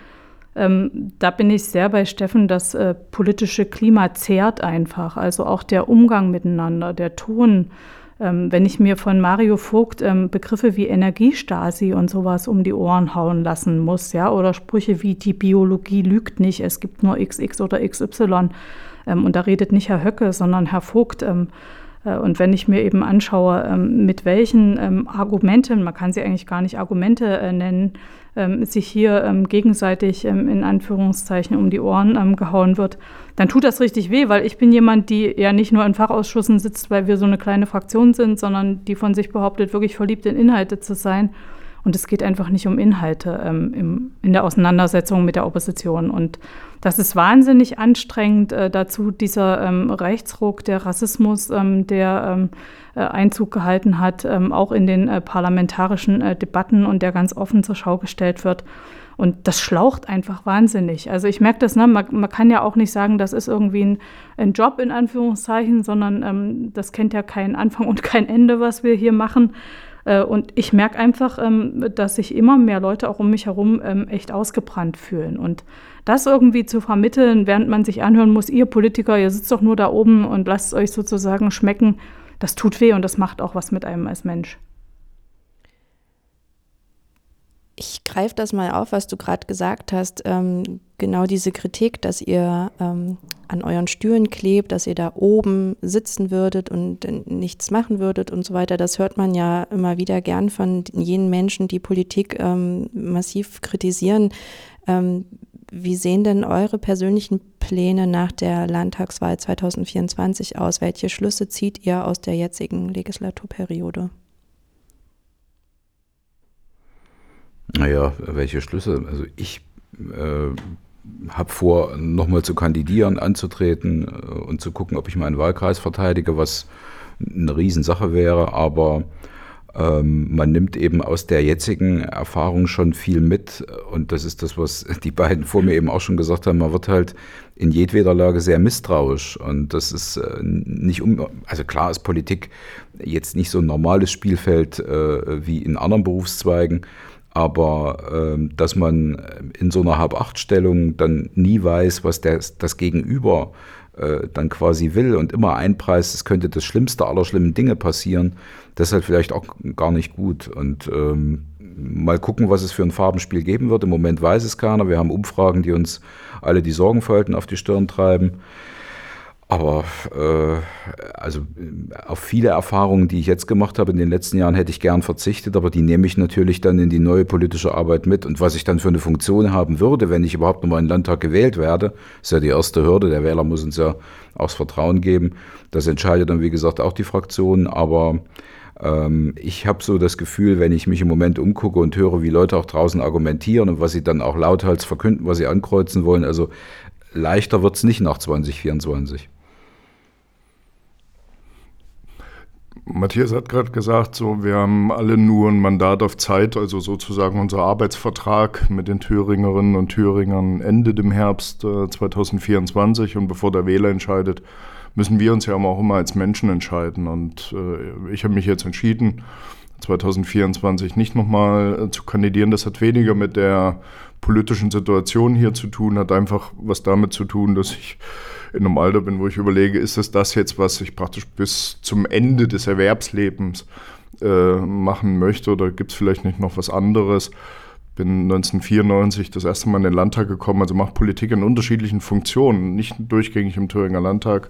Ähm, da bin ich sehr bei Steffen, das äh, politische Klima zehrt einfach. Also auch der Umgang miteinander, der Ton ähm, wenn ich mir von Mario Vogt ähm, Begriffe wie Energiestasi und sowas um die Ohren hauen lassen muss, ja, oder Sprüche wie die Biologie lügt nicht, es gibt nur XX oder XY, ähm, und da redet nicht Herr Höcke, sondern Herr Vogt. Ähm, äh, und wenn ich mir eben anschaue, ähm, mit welchen ähm, Argumenten, man kann sie eigentlich gar nicht Argumente äh, nennen, ähm, sich hier ähm, gegenseitig ähm, in Anführungszeichen um die Ohren ähm, gehauen wird, dann tut das richtig weh, weil ich bin jemand, die ja nicht nur in Fachausschüssen sitzt, weil wir so eine kleine Fraktion sind, sondern die von sich behauptet, wirklich verliebt in Inhalte zu sein. Und es geht einfach nicht um Inhalte ähm, im, in der Auseinandersetzung mit der Opposition. Und das ist wahnsinnig anstrengend. Äh, dazu dieser ähm, Rechtsruck, der Rassismus, ähm, der ähm, äh, Einzug gehalten hat, ähm, auch in den äh, parlamentarischen äh, Debatten und der ganz offen zur Schau gestellt wird. Und das schlaucht einfach wahnsinnig. Also ich merke das, ne? man, man, kann ja auch nicht sagen, das ist irgendwie ein, ein Job in Anführungszeichen, sondern ähm, das kennt ja keinen Anfang und kein Ende, was wir hier machen. Äh, und ich merke einfach, ähm, dass sich immer mehr Leute auch um mich herum ähm, echt ausgebrannt fühlen. Und das irgendwie zu vermitteln, während man sich anhören muss, ihr Politiker, ihr sitzt doch nur da oben und lasst euch sozusagen schmecken, das tut weh und das macht auch was mit einem als Mensch. Ich greife das mal auf, was du gerade gesagt hast. Ähm, genau diese Kritik, dass ihr ähm, an euren Stühlen klebt, dass ihr da oben sitzen würdet und nichts machen würdet und so weiter. Das hört man ja immer wieder gern von jenen Menschen, die Politik ähm, massiv kritisieren. Ähm, wie sehen denn eure persönlichen Pläne nach der Landtagswahl 2024 aus? Welche Schlüsse zieht ihr aus der jetzigen Legislaturperiode? Naja, welche Schlüsse? Also ich äh, habe vor, nochmal zu kandidieren, anzutreten äh, und zu gucken, ob ich meinen Wahlkreis verteidige, was eine Riesensache wäre, aber ähm, man nimmt eben aus der jetzigen Erfahrung schon viel mit. Und das ist das, was [laughs] die beiden vor mir eben auch schon gesagt haben, man wird halt in jedweder Lage sehr misstrauisch. Und das ist äh, nicht um, also klar ist Politik jetzt nicht so ein normales Spielfeld äh, wie in anderen Berufszweigen, aber äh, dass man in so einer Hab-Acht-Stellung dann nie weiß, was der, das Gegenüber äh, dann quasi will und immer einpreist, es könnte das Schlimmste aller schlimmen Dinge passieren, das ist halt vielleicht auch gar nicht gut. Und ähm, mal gucken, was es für ein Farbenspiel geben wird. Im Moment weiß es keiner. Wir haben Umfragen, die uns alle die Sorgenfalten auf die Stirn treiben. Aber äh, also auf viele Erfahrungen, die ich jetzt gemacht habe in den letzten Jahren, hätte ich gern verzichtet, aber die nehme ich natürlich dann in die neue politische Arbeit mit. Und was ich dann für eine Funktion haben würde, wenn ich überhaupt nochmal in den Landtag gewählt werde, ist ja die erste Hürde. Der Wähler muss uns ja auch das Vertrauen geben. Das entscheidet dann, wie gesagt, auch die Fraktion. Aber ähm, ich habe so das Gefühl, wenn ich mich im Moment umgucke und höre, wie Leute auch draußen argumentieren und was sie dann auch lauthals verkünden, was sie ankreuzen wollen, also leichter wird es nicht nach 2024. Matthias hat gerade gesagt, so wir haben alle nur ein Mandat auf Zeit, also sozusagen unser Arbeitsvertrag mit den Thüringerinnen und Thüringern endet im Herbst äh, 2024 und bevor der Wähler entscheidet, müssen wir uns ja auch immer als Menschen entscheiden. Und äh, ich habe mich jetzt entschieden, 2024 nicht nochmal äh, zu kandidieren. Das hat weniger mit der politischen Situation hier zu tun, hat einfach was damit zu tun, dass ich in einem Alter bin, wo ich überlege, ist es das jetzt, was ich praktisch bis zum Ende des Erwerbslebens äh, machen möchte oder gibt es vielleicht nicht noch was anderes? Bin 1994 das erste Mal in den Landtag gekommen, also mache Politik in unterschiedlichen Funktionen, nicht durchgängig im Thüringer Landtag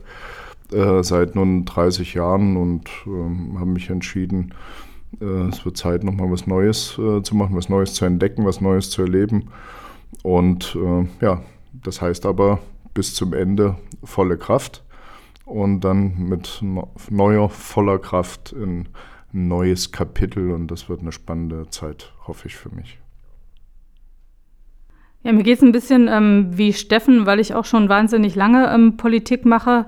äh, seit nun 30 Jahren und äh, habe mich entschieden, es wird Zeit, nochmal was Neues äh, zu machen, was Neues zu entdecken, was Neues zu erleben. Und äh, ja, das heißt aber, bis zum Ende volle Kraft und dann mit neuer, voller Kraft in ein neues Kapitel und das wird eine spannende Zeit, hoffe ich für mich. Ja, mir geht es ein bisschen ähm, wie Steffen, weil ich auch schon wahnsinnig lange ähm, Politik mache.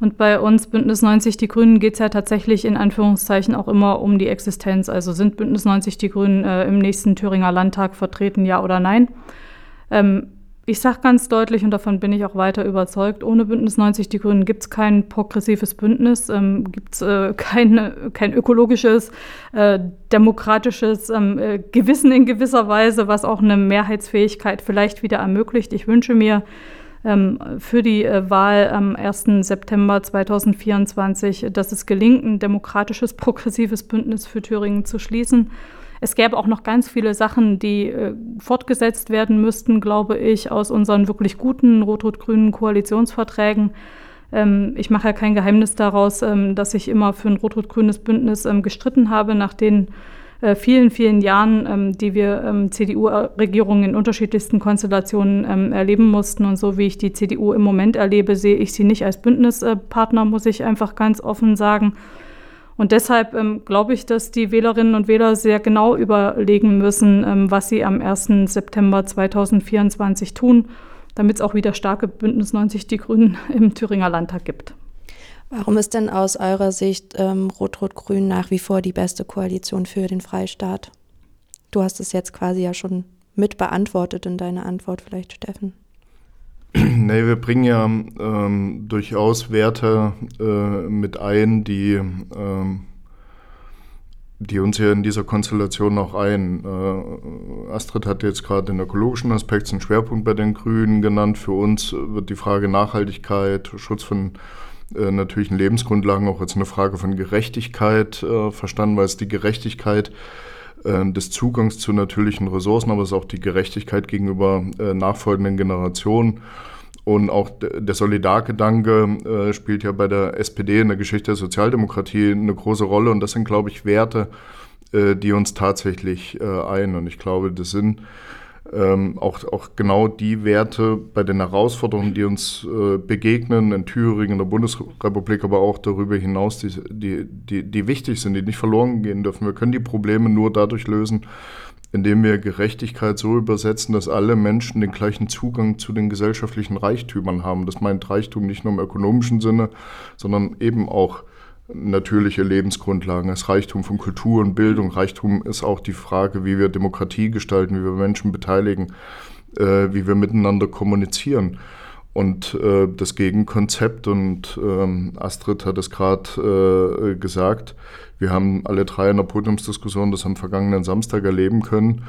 Und bei uns Bündnis 90 Die Grünen geht es ja tatsächlich in Anführungszeichen auch immer um die Existenz. Also sind Bündnis 90 Die Grünen äh, im nächsten Thüringer Landtag vertreten, ja oder nein? Ähm, ich sage ganz deutlich, und davon bin ich auch weiter überzeugt, ohne Bündnis 90 Die Grünen gibt es kein progressives Bündnis, ähm, gibt es äh, [laughs] kein, kein ökologisches, äh, demokratisches ähm, äh, Gewissen in gewisser Weise, was auch eine Mehrheitsfähigkeit vielleicht wieder ermöglicht. Ich wünsche mir ähm, für die äh, Wahl am 1. September 2024, dass es gelingt, ein demokratisches, progressives Bündnis für Thüringen zu schließen es gäbe auch noch ganz viele Sachen, die äh, fortgesetzt werden müssten, glaube ich, aus unseren wirklich guten rot-rot-grünen Koalitionsverträgen. Ähm, ich mache ja kein Geheimnis daraus, ähm, dass ich immer für ein rot-rot-grünes Bündnis ähm, gestritten habe, nach den äh, vielen, vielen Jahren, ähm, die wir ähm, CDU-Regierungen in unterschiedlichsten Konstellationen ähm, erleben mussten. Und so wie ich die CDU im Moment erlebe, sehe ich sie nicht als Bündnispartner, muss ich einfach ganz offen sagen. Und deshalb ähm, glaube ich, dass die Wählerinnen und Wähler sehr genau überlegen müssen, ähm, was sie am 1. September 2024 tun, damit es auch wieder starke Bündnis 90 Die Grünen im Thüringer Landtag gibt. Warum ist denn aus eurer Sicht ähm, Rot-Rot-Grün nach wie vor die beste Koalition für den Freistaat? Du hast es jetzt quasi ja schon mit beantwortet in deiner Antwort, vielleicht Steffen. [clears throat] Nee, wir bringen ja ähm, durchaus Werte äh, mit ein, die, ähm, die uns ja in dieser Konstellation auch ein. Äh, Astrid hat jetzt gerade den ökologischen Aspekt, einen Schwerpunkt bei den Grünen genannt. Für uns wird die Frage Nachhaltigkeit, Schutz von natürlichen Lebensgrundlagen auch als eine Frage von Gerechtigkeit äh, verstanden, weil es die Gerechtigkeit äh, des Zugangs zu natürlichen Ressourcen, aber es ist auch die Gerechtigkeit gegenüber äh, nachfolgenden Generationen. Und auch der Solidargedanke äh, spielt ja bei der SPD in der Geschichte der Sozialdemokratie eine große Rolle. Und das sind, glaube ich, Werte, äh, die uns tatsächlich äh, ein. Und ich glaube, das sind ähm, auch, auch genau die Werte bei den Herausforderungen, die uns äh, begegnen in Thüringen, in der Bundesrepublik, aber auch darüber hinaus, die, die, die, die wichtig sind, die nicht verloren gehen dürfen. Wir können die Probleme nur dadurch lösen, indem wir Gerechtigkeit so übersetzen, dass alle Menschen den gleichen Zugang zu den gesellschaftlichen Reichtümern haben. Das meint Reichtum nicht nur im ökonomischen Sinne, sondern eben auch natürliche Lebensgrundlagen, das Reichtum von Kultur und Bildung. Reichtum ist auch die Frage, wie wir Demokratie gestalten, wie wir Menschen beteiligen, äh, wie wir miteinander kommunizieren. Und äh, das Gegenkonzept, und ähm, Astrid hat es gerade äh, gesagt, wir haben alle drei in der Podiumsdiskussion das am vergangenen Samstag erleben können,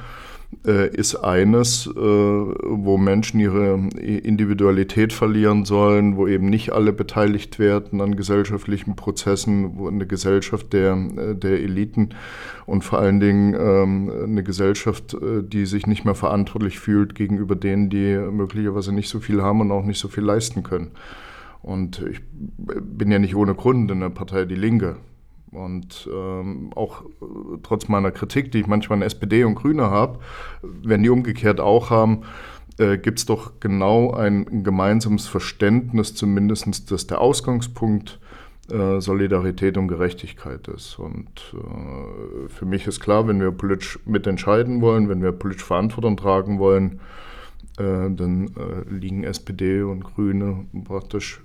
ist eines, äh, wo Menschen ihre Individualität verlieren sollen, wo eben nicht alle beteiligt werden an gesellschaftlichen Prozessen, wo eine Gesellschaft der, äh, der Eliten und vor allen Dingen ähm, eine Gesellschaft, die sich nicht mehr verantwortlich fühlt gegenüber denen, die möglicherweise nicht so viel haben und auch nicht so viel leisten können. Und ich bin ja nicht ohne Grund in der Partei Die Linke. Und ähm, auch äh, trotz meiner Kritik, die ich manchmal an SPD und Grüne habe, wenn die umgekehrt auch haben, äh, gibt es doch genau ein, gemeinsames Verständnis, zumindest, dass der Ausgangspunkt äh, Solidarität und Gerechtigkeit ist. Und äh, für mich ist klar, wenn wir politisch mitentscheiden wollen, wenn wir politisch Verantwortung tragen wollen, äh, dann äh, liegen SPD und Grüne praktisch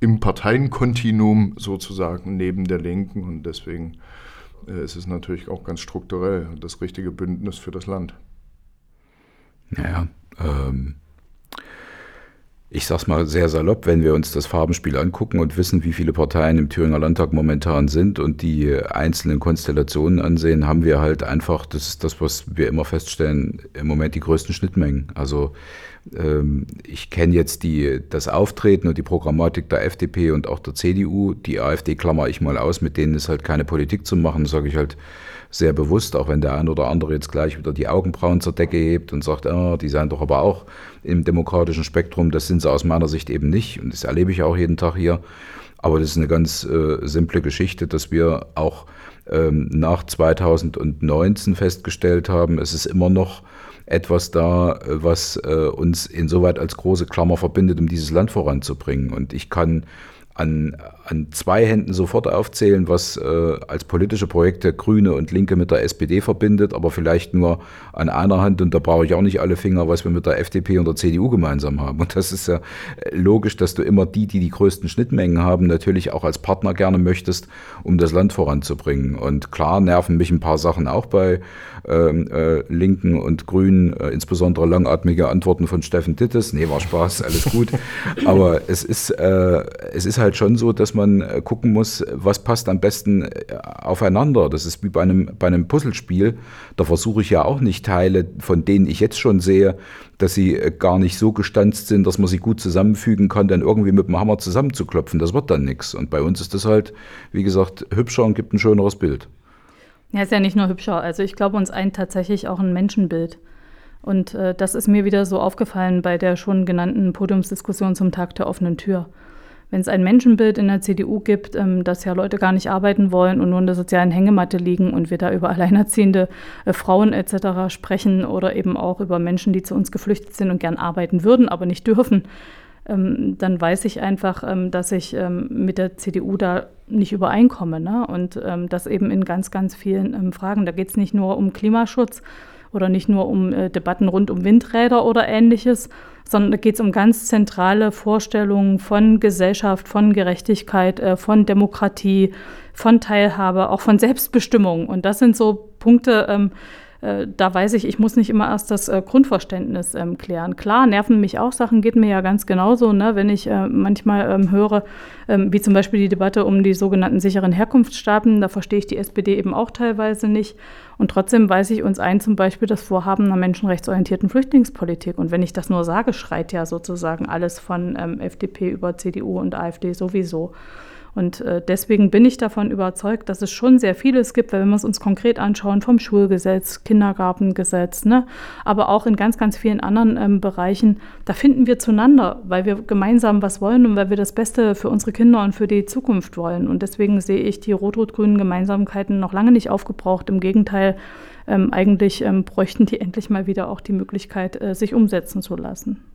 im Parteienkontinuum sozusagen neben der Linken und deswegen äh, ist es natürlich auch ganz strukturell das richtige Bündnis für das Land. Naja, ähm, ich sag's mal sehr salopp, wenn wir uns das Farbenspiel angucken und wissen, wie viele Parteien im Thüringer Landtag momentan sind und die einzelnen Konstellationen ansehen, haben wir halt einfach, das ist das, was wir immer feststellen, im Moment die größten Schnittmengen. Also ähm, ich kenne jetzt die, das Auftreten und die Programmatik der FDP und auch der CDU. Die AfD klammer ich mal aus, mit denen ist halt keine Politik zu machen, sage ich halt sehr bewusst, auch wenn der ein oder andere jetzt gleich wieder die Augenbrauen zur Decke hebt und sagt, ah, die seien doch aber auch im demokratischen Spektrum. Das sind sie aus meiner Sicht eben nicht und das erlebe ich auch jeden Tag hier. Aber das ist eine ganz äh, simple Geschichte, dass wir auch ähm, nach 2019 festgestellt haben, es ist immer noch etwas da, äh, was äh, uns insoweit als große Klammer verbindet, um dieses Land voranzubringen. Und ich kann an, an zwei Händen sofort aufzählen, was äh, als politische Projekte Grüne und Linke mit der SPD verbindet, aber vielleicht nur an einer Hand, und da brauche ich auch nicht alle Finger, was wir mit der FDP und der CDU gemeinsam haben. Und das ist ja logisch, dass du immer die, die die größten Schnittmengen haben, natürlich auch als Partner gerne möchtest, um das Land voranzubringen. Und klar nerven mich ein paar Sachen auch bei ähm, äh, Linken und Grünen, äh, insbesondere langatmige Antworten von Steffen Dittes. Nee, war Spaß, alles gut. [laughs] Aber es ist, äh, es ist halt schon so, dass man äh, gucken muss, was passt am besten äh, aufeinander. Das ist wie bei einem, bei einem Puzzlespiel. Da versuche ich ja auch nicht Teile, von denen ich jetzt schon sehe, dass sie äh, gar nicht so gestanzt sind, dass man sie gut zusammenfügen kann, dann irgendwie mit dem Hammer zusammenzuklopfen. Das wird dann nichts. Und bei uns ist das halt, wie gesagt, hübscher und gibt ein schöneres Bild. Ja, ist ja nicht nur hübscher. Also ich glaube, uns eint tatsächlich auch ein Menschenbild. Und äh, das ist mir wieder so aufgefallen bei der schon genannten Podiumsdiskussion zum Tag der offenen Tür. Wenn es ein Menschenbild in der CDU gibt, ähm, dass ja Leute gar nicht arbeiten wollen und nur in der sozialen Hängematte liegen und wir da über [laughs] alleinerziehende äh, Frauen etc. sprechen oder eben auch über Menschen, die zu uns geflüchtet sind und gern arbeiten würden, aber nicht dürfen, ähm, dann weiß ich einfach, ähm, dass ich ähm, mit der CDU da nicht übereinkomme. Ne? Und ähm, das eben in ganz, ganz vielen ähm, Fragen. Da geht es nicht nur um Klimaschutz oder nicht nur um äh, Debatten rund um Windräder oder ähnliches, sondern da geht es um ganz zentrale Vorstellungen von Gesellschaft, von Gerechtigkeit, äh, von Demokratie, von Teilhabe, auch von Selbstbestimmung. Und das sind so Punkte, ähm, äh, da weiß ich, ich muss nicht immer erst das äh, Grundverständnis ähm, klären. Klar, nerven mich auch Sachen, geht mir ja ganz genauso, ne? wenn ich äh, manchmal ähm, höre, ähm, wie zum Beispiel die Debatte um die sogenannten sicheren Herkunftsstaaten, da verstehe ich die SPD eben auch teilweise nicht. Und trotzdem weiß ich uns ein, zum Beispiel das Vorhaben einer menschenrechtsorientierten Flüchtlingspolitik. Und wenn ich das nur sage, schreit ja sozusagen alles von ähm, FDP über CDU und AfD sowieso. Und äh, deswegen bin ich davon überzeugt, dass es schon sehr vieles gibt, wenn wir es uns konkret anschauen, vom Schulgesetz, Kindergartengesetz, ne? aber auch in ganz, ganz vielen anderen ähm, Bereichen, da finden wir zueinander, weil wir gemeinsam was wollen und weil wir das Beste für unsere Kinder und für die Zukunft wollen. Und deswegen sehe ich die rot-rot-grünen Gemeinsamkeiten noch lange nicht aufgebraucht. Im Gegenteil, ähm, eigentlich ähm, bräuchten die endlich mal wieder auch die Möglichkeit, äh, sich umsetzen zu lassen.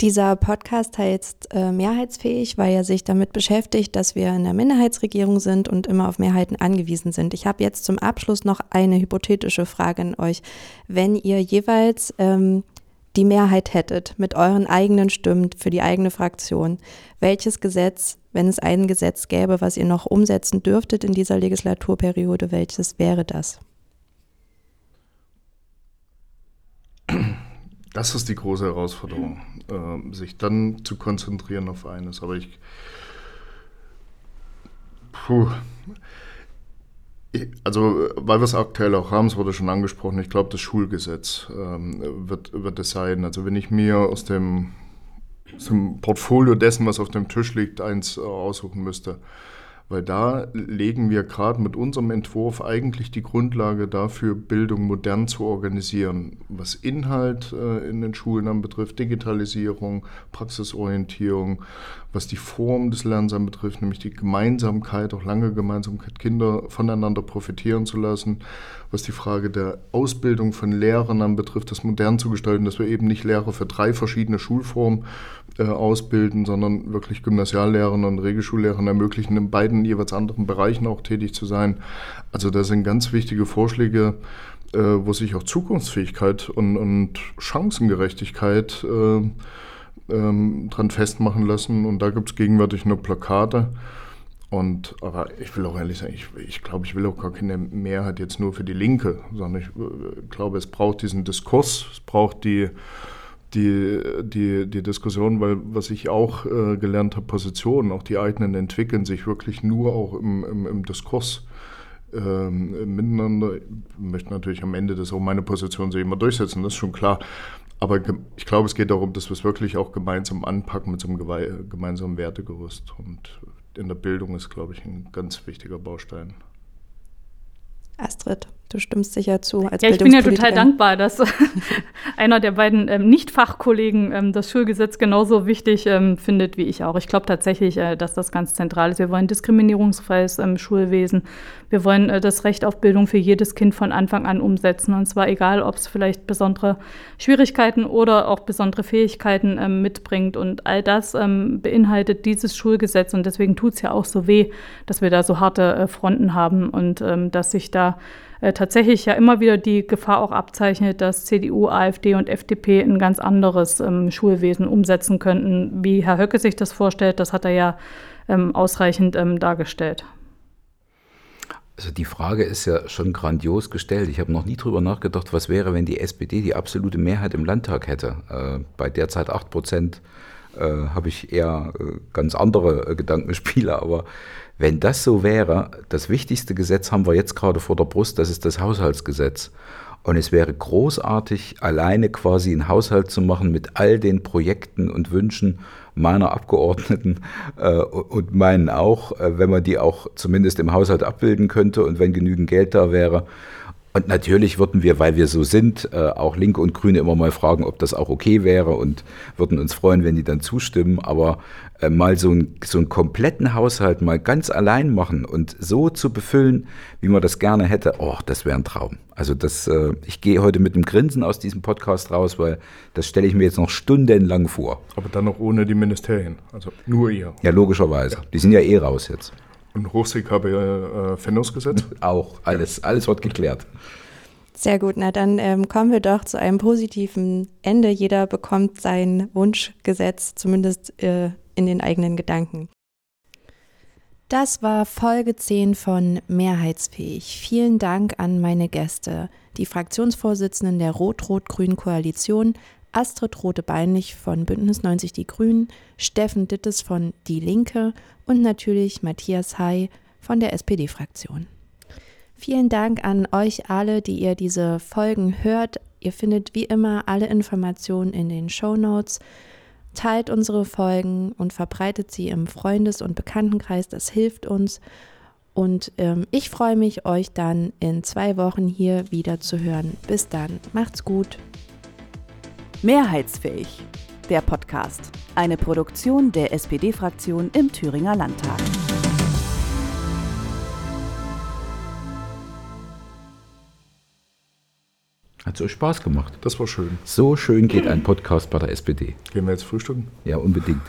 Dieser Podcast heißt äh, Mehrheitsfähig, weil er sich damit beschäftigt, dass wir in der Minderheitsregierung sind und immer auf Mehrheiten angewiesen sind. Ich habe jetzt zum Abschluss noch eine hypothetische Frage an euch. Wenn ihr jeweils ähm, die Mehrheit hättet mit euren eigenen Stimmen für die eigene Fraktion, welches Gesetz, wenn es ein Gesetz gäbe, was ihr noch umsetzen dürftet in dieser Legislaturperiode, welches wäre das? Das ist die große Herausforderung, äh, sich dann zu konzentrieren auf eines. Aber ich. Puh. Also, weil wir es aktuell auch haben, es wurde schon angesprochen, ich glaube, das Schulgesetz ähm, wird, wird es sein. Also, wenn ich mir aus dem, aus dem Portfolio dessen, was auf dem Tisch liegt, eins äh, aussuchen müsste, weil da legen wir gerade mit unserem Entwurf eigentlich die Grundlage dafür, Bildung modern zu organisieren, was Inhalt äh, in den Schulen anbetrifft, Digitalisierung, Praxisorientierung, was die Form des Lernens anbetrifft, nämlich die Gemeinsamkeit, auch lange Gemeinsamkeit, Kinder voneinander profitieren zu lassen, was die Frage der Ausbildung von Lehrern anbetrifft, das modern zu gestalten, dass wir eben nicht Lehrer für drei verschiedene Schulformen äh, ausbilden, sondern wirklich Gymnasiallehrern und Regelschullehrern ermöglichen, in beiden jeweils anderen Bereichen auch tätig zu sein. Also da sind ganz wichtige Vorschläge, äh, wo sich auch Zukunftsfähigkeit und, und Chancengerechtigkeit äh, ähm, dran festmachen lassen. Und da gibt es gegenwärtig nur Plakate. Und, aber ich will auch ehrlich sagen, ich, ich glaube, ich will auch gar keine Mehrheit jetzt nur für die Linke, sondern ich äh, glaube, es braucht diesen Diskurs, es braucht die, die, die, die Diskussion, weil was ich auch äh, gelernt habe, Positionen, auch die eigenen entwickeln sich wirklich nur auch im, im, im Diskurs ähm, miteinander. Ich möchte natürlich am Ende das auch meine Position so immer durchsetzen, das ist schon klar. Aber ich glaube, es geht darum, dass wir es wirklich auch gemeinsam anpacken mit so einem gemeinsamen Wertegerüst. Und in der Bildung ist, glaube ich, ein ganz wichtiger Baustein. Astrid. Du stimmst sicher zu. Als ja, ich bin ja total dankbar, dass [laughs] einer der beiden ähm, Nicht-Fachkollegen ähm, das Schulgesetz genauso wichtig ähm, findet wie ich auch. Ich glaube tatsächlich, äh, dass das ganz zentral ist. Wir wollen diskriminierungsfreies ähm, Schulwesen. Wir wollen äh, das Recht auf Bildung für jedes Kind von Anfang an umsetzen. Und zwar egal, ob es vielleicht besondere Schwierigkeiten oder auch besondere Fähigkeiten ähm, mitbringt. Und all das ähm, beinhaltet dieses Schulgesetz. Und deswegen tut es ja auch so weh, dass wir da so harte äh, Fronten haben und dass sich da äh, tatsächlich ja immer wieder die Gefahr auch abzeichnet, dass CDU, AfD und FDP ein ganz anderes ähm, Schulwesen umsetzen könnten. Wie Herr Höcke sich das vorstellt, das hat er ja ähm, ausreichend ähm, dargestellt. Also die Frage ist ja schon grandios gestellt. Ich habe noch nie drüber nachgedacht, was wäre, wenn die SPD die absolute Mehrheit im Landtag hätte. Äh, bei derzeit 8 Prozent äh, habe ich eher äh, ganz andere äh, Gedankenspiele, aber wenn das so wäre, das wichtigste Gesetz haben wir jetzt gerade vor der Brust, das ist das Haushaltsgesetz. Und es wäre großartig, alleine quasi einen Haushalt zu machen mit all den Projekten und Wünschen meiner Abgeordneten äh, und meinen auch, äh, wenn man die auch zumindest im Haushalt abbilden könnte und wenn genügend Geld da wäre. Und natürlich würden wir, weil wir so sind, äh, auch Linke und Grüne immer mal fragen, ob das auch okay wäre und würden uns freuen, wenn die dann zustimmen. Aber äh, mal so, ein, so einen kompletten Haushalt mal ganz allein machen und so zu befüllen, wie man das gerne hätte, oh, das wäre ein Traum. Also das, äh, ich gehe heute mit einem Grinsen aus diesem Podcast raus, weil das stelle ich mir jetzt noch stundenlang vor. Aber dann noch ohne die Ministerien, also nur ihr. Ja, logischerweise. Die sind ja eh raus jetzt. Und Hochseekabel äh, Fendungsgesetz? [laughs] Auch, alles, alles wird geklärt. Sehr gut, na dann ähm, kommen wir doch zu einem positiven Ende. Jeder bekommt sein Wunschgesetz, zumindest äh, in den eigenen Gedanken. Das war Folge 10 von Mehrheitsfähig. Vielen Dank an meine Gäste, die Fraktionsvorsitzenden der Rot-Rot-Grünen Koalition, Astrid Rote-Beinlich von Bündnis 90 Die Grünen, Steffen Dittes von Die Linke und natürlich Matthias Hay von der SPD-Fraktion. Vielen Dank an euch alle, die ihr diese Folgen hört. Ihr findet wie immer alle Informationen in den Show Notes. Teilt unsere Folgen und verbreitet sie im Freundes- und Bekanntenkreis. Das hilft uns. Und ähm, ich freue mich, euch dann in zwei Wochen hier wieder zu hören. Bis dann. Macht's gut. Mehrheitsfähig. Der Podcast. Eine Produktion der SPD-Fraktion im Thüringer Landtag. Hat so Spaß gemacht. Das war schön. So schön geht ein Podcast bei der SPD. Gehen wir jetzt frühstücken? Ja, unbedingt.